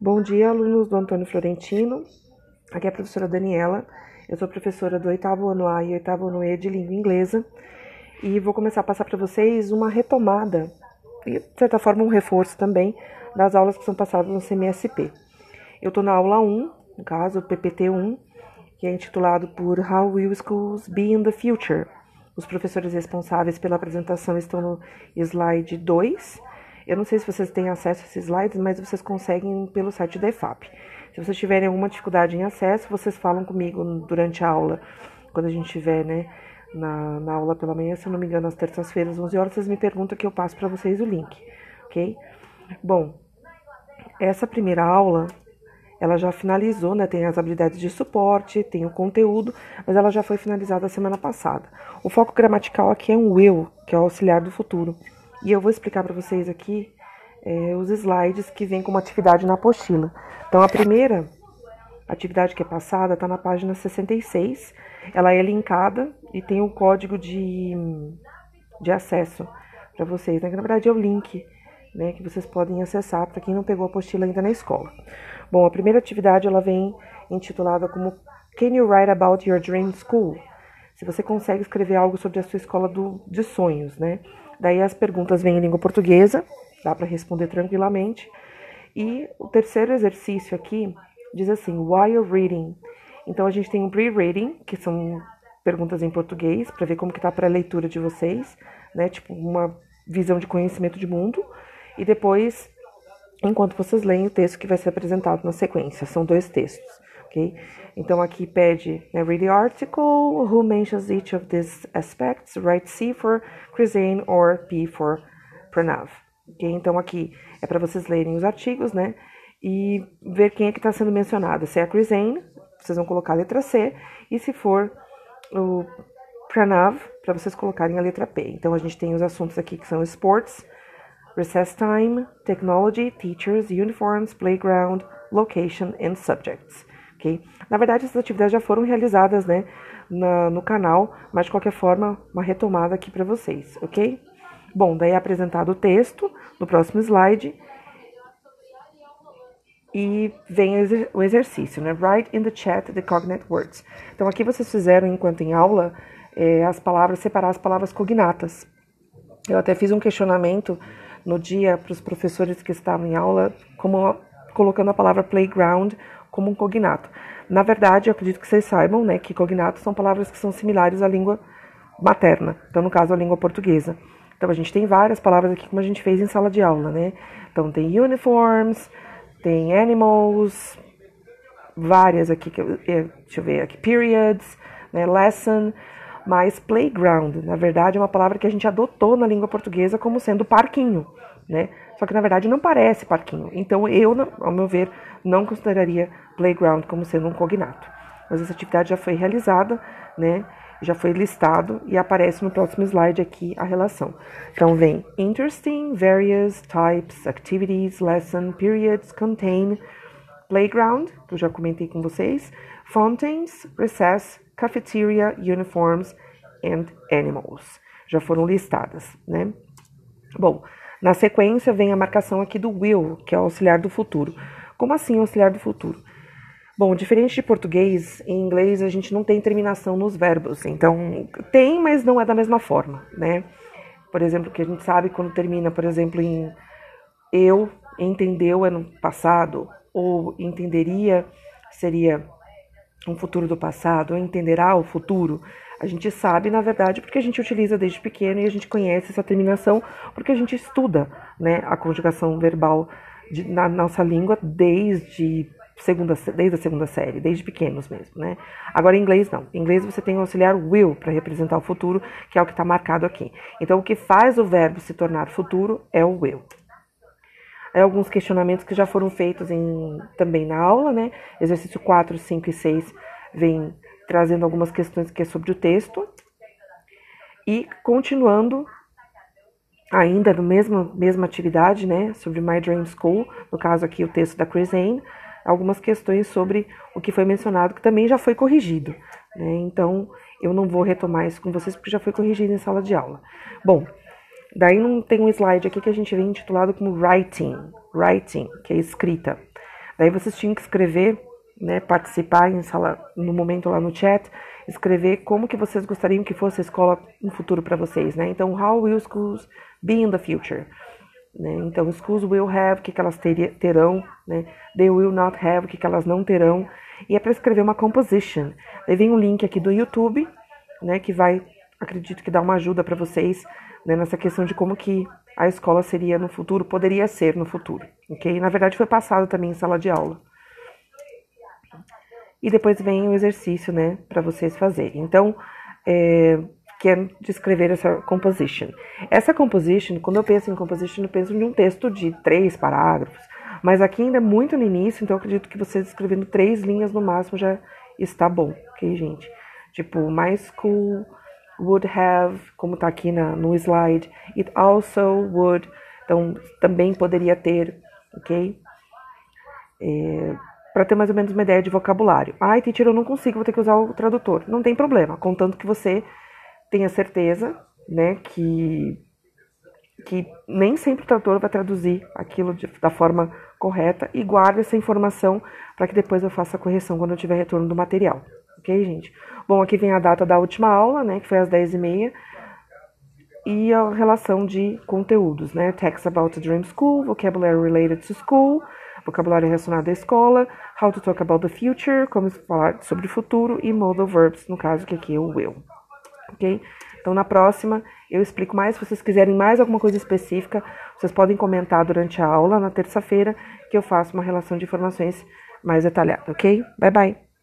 Bom dia, alunos do Antônio Florentino. Aqui é a professora Daniela. Eu sou professora do oitavo ano A e oitavo ano E de língua inglesa e vou começar a passar para vocês uma retomada e, de certa forma, um reforço também das aulas que são passadas no CMSP. Eu estou na aula 1, no caso, PPT1, que é intitulado por How Will Schools Be in the Future? Os professores responsáveis pela apresentação estão no slide 2 eu não sei se vocês têm acesso a esses slides, mas vocês conseguem pelo site da EFAP. Se vocês tiverem alguma dificuldade em acesso, vocês falam comigo durante a aula, quando a gente estiver, né, na, na aula pela manhã, se eu não me engano, às terças-feiras, 11 horas, vocês me perguntam que eu passo para vocês o link, ok? Bom, essa primeira aula, ela já finalizou, né, tem as habilidades de suporte, tem o conteúdo, mas ela já foi finalizada semana passada. O foco gramatical aqui é um will, que é o auxiliar do futuro. E eu vou explicar para vocês aqui é, os slides que vêm como atividade na apostila. Então, a primeira atividade que é passada está na página 66. Ela é linkada e tem um código de, de acesso para vocês. Né? Que, na verdade, é o link né, que vocês podem acessar para quem não pegou a apostila ainda na escola. Bom, a primeira atividade ela vem intitulada como Can you write about your dream school? Se você consegue escrever algo sobre a sua escola do, de sonhos, né? Daí as perguntas vêm em língua portuguesa, dá para responder tranquilamente. E o terceiro exercício aqui diz assim: while reading. Então a gente tem um pre-reading, que são perguntas em português, para ver como que tá para a leitura de vocês, né? Tipo uma visão de conhecimento de mundo. E depois, enquanto vocês leem o texto que vai ser apresentado na sequência, são dois textos, ok? Então aqui pede né, read the article, who mentions each of these aspects, write C for Crisane or P for Pranav. Então aqui é para vocês lerem os artigos, né? E ver quem é que está sendo mencionado. Se é a Crisane, vocês vão colocar a letra C, e se for o Pranav, para vocês colocarem a letra P. Então a gente tem os assuntos aqui que são sports, recess time, technology, teachers, uniforms, playground, location and subjects ok? Na verdade, essas atividades já foram realizadas, né, na, no canal, mas de qualquer forma, uma retomada aqui para vocês, ok? Bom, daí é apresentado o texto no próximo slide e vem o exercício, né? Write in the chat the cognate words. Então aqui vocês fizeram, enquanto em aula, é, as palavras, separar as palavras cognatas. Eu até fiz um questionamento no dia para os professores que estavam em aula, como colocando a palavra playground como um cognato. Na verdade, eu acredito que vocês saibam né, que cognatos são palavras que são similares à língua materna, então, no caso, a língua portuguesa. Então, a gente tem várias palavras aqui, como a gente fez em sala de aula, né? Então, tem uniforms, tem animals, várias aqui, é, deixa eu ver aqui, periods, né, lesson, mas playground, na verdade, é uma palavra que a gente adotou na língua portuguesa como sendo parquinho, né? Só que na verdade não parece parquinho. Então eu, ao meu ver, não consideraria playground como sendo um cognato. Mas essa atividade já foi realizada, né? Já foi listado e aparece no próximo slide aqui a relação. Então vem interesting, various types, activities, lesson, periods, contain, playground, que eu já comentei com vocês, fountains, recess, cafeteria, uniforms and animals. Já foram listadas, né? Bom, na sequência vem a marcação aqui do will, que é o auxiliar do futuro. Como assim auxiliar do futuro? Bom, diferente de português, em inglês a gente não tem terminação nos verbos. Então, tem, mas não é da mesma forma, né? Por exemplo, que a gente sabe quando termina, por exemplo, em eu entendeu é no passado, ou entenderia seria um futuro do passado, ou entenderá o futuro. A gente sabe, na verdade, porque a gente utiliza desde pequeno e a gente conhece essa terminação porque a gente estuda né, a conjugação verbal de, na nossa língua desde segunda, desde a segunda série, desde pequenos mesmo, né? Agora, em inglês, não. Em inglês, você tem o auxiliar will para representar o futuro, que é o que está marcado aqui. Então, o que faz o verbo se tornar futuro é o will. Alguns questionamentos que já foram feitos em, também na aula, né? Exercício 4, 5 e 6 vem trazendo algumas questões que é sobre o texto. E continuando ainda no mesmo mesma atividade, né, sobre My Dream School, no caso aqui o texto da Chris Anne, algumas questões sobre o que foi mencionado que também já foi corrigido, né? Então, eu não vou retomar isso com vocês porque já foi corrigido em sala de aula. Bom, daí não tem um slide aqui que a gente vem intitulado como writing, writing, que é escrita. Daí vocês tinham que escrever, né, participar em sala, no momento lá no chat, escrever como que vocês gostariam que fosse a escola no futuro para vocês, né? Então, how will schools be in the future? Né? Então, schools will have, o que, que elas terão, né? They will not have, o que, que elas não terão. E é para escrever uma composition. Daí vem um link aqui do YouTube, né, que vai, acredito que dá uma ajuda para vocês né, nessa questão de como que a escola seria no futuro, poderia ser no futuro, ok? Na verdade foi passado também em sala de aula. E depois vem o exercício, né, para vocês fazerem. Então, é, que é descrever essa composition. Essa composition, quando eu penso em composition, eu penso em um texto de três parágrafos, mas aqui ainda é muito no início, então eu acredito que vocês escrevendo três linhas no máximo já está bom, ok, gente? Tipo, my school would have, como está aqui na, no slide, it also would, então também poderia ter, ok? É, para ter mais ou menos uma ideia de vocabulário. Ai, teacher, eu não consigo, vou ter que usar o tradutor. Não tem problema, contanto que você tenha certeza, né, que que nem sempre o tradutor vai traduzir aquilo de, da forma correta e guarde essa informação para que depois eu faça a correção quando eu tiver retorno do material. Ok, gente? Bom, aqui vem a data da última aula, né, que foi às 10h30, e a relação de conteúdos, né? Text about Dream School, vocabulary related to school, vocabulário relacionado à escola, how to talk about the future, como falar sobre o futuro, e modal verbs, no caso que aqui é o will. Ok? Então, na próxima, eu explico mais. Se vocês quiserem mais alguma coisa específica, vocês podem comentar durante a aula, na terça-feira, que eu faço uma relação de informações mais detalhada, ok? Bye, bye!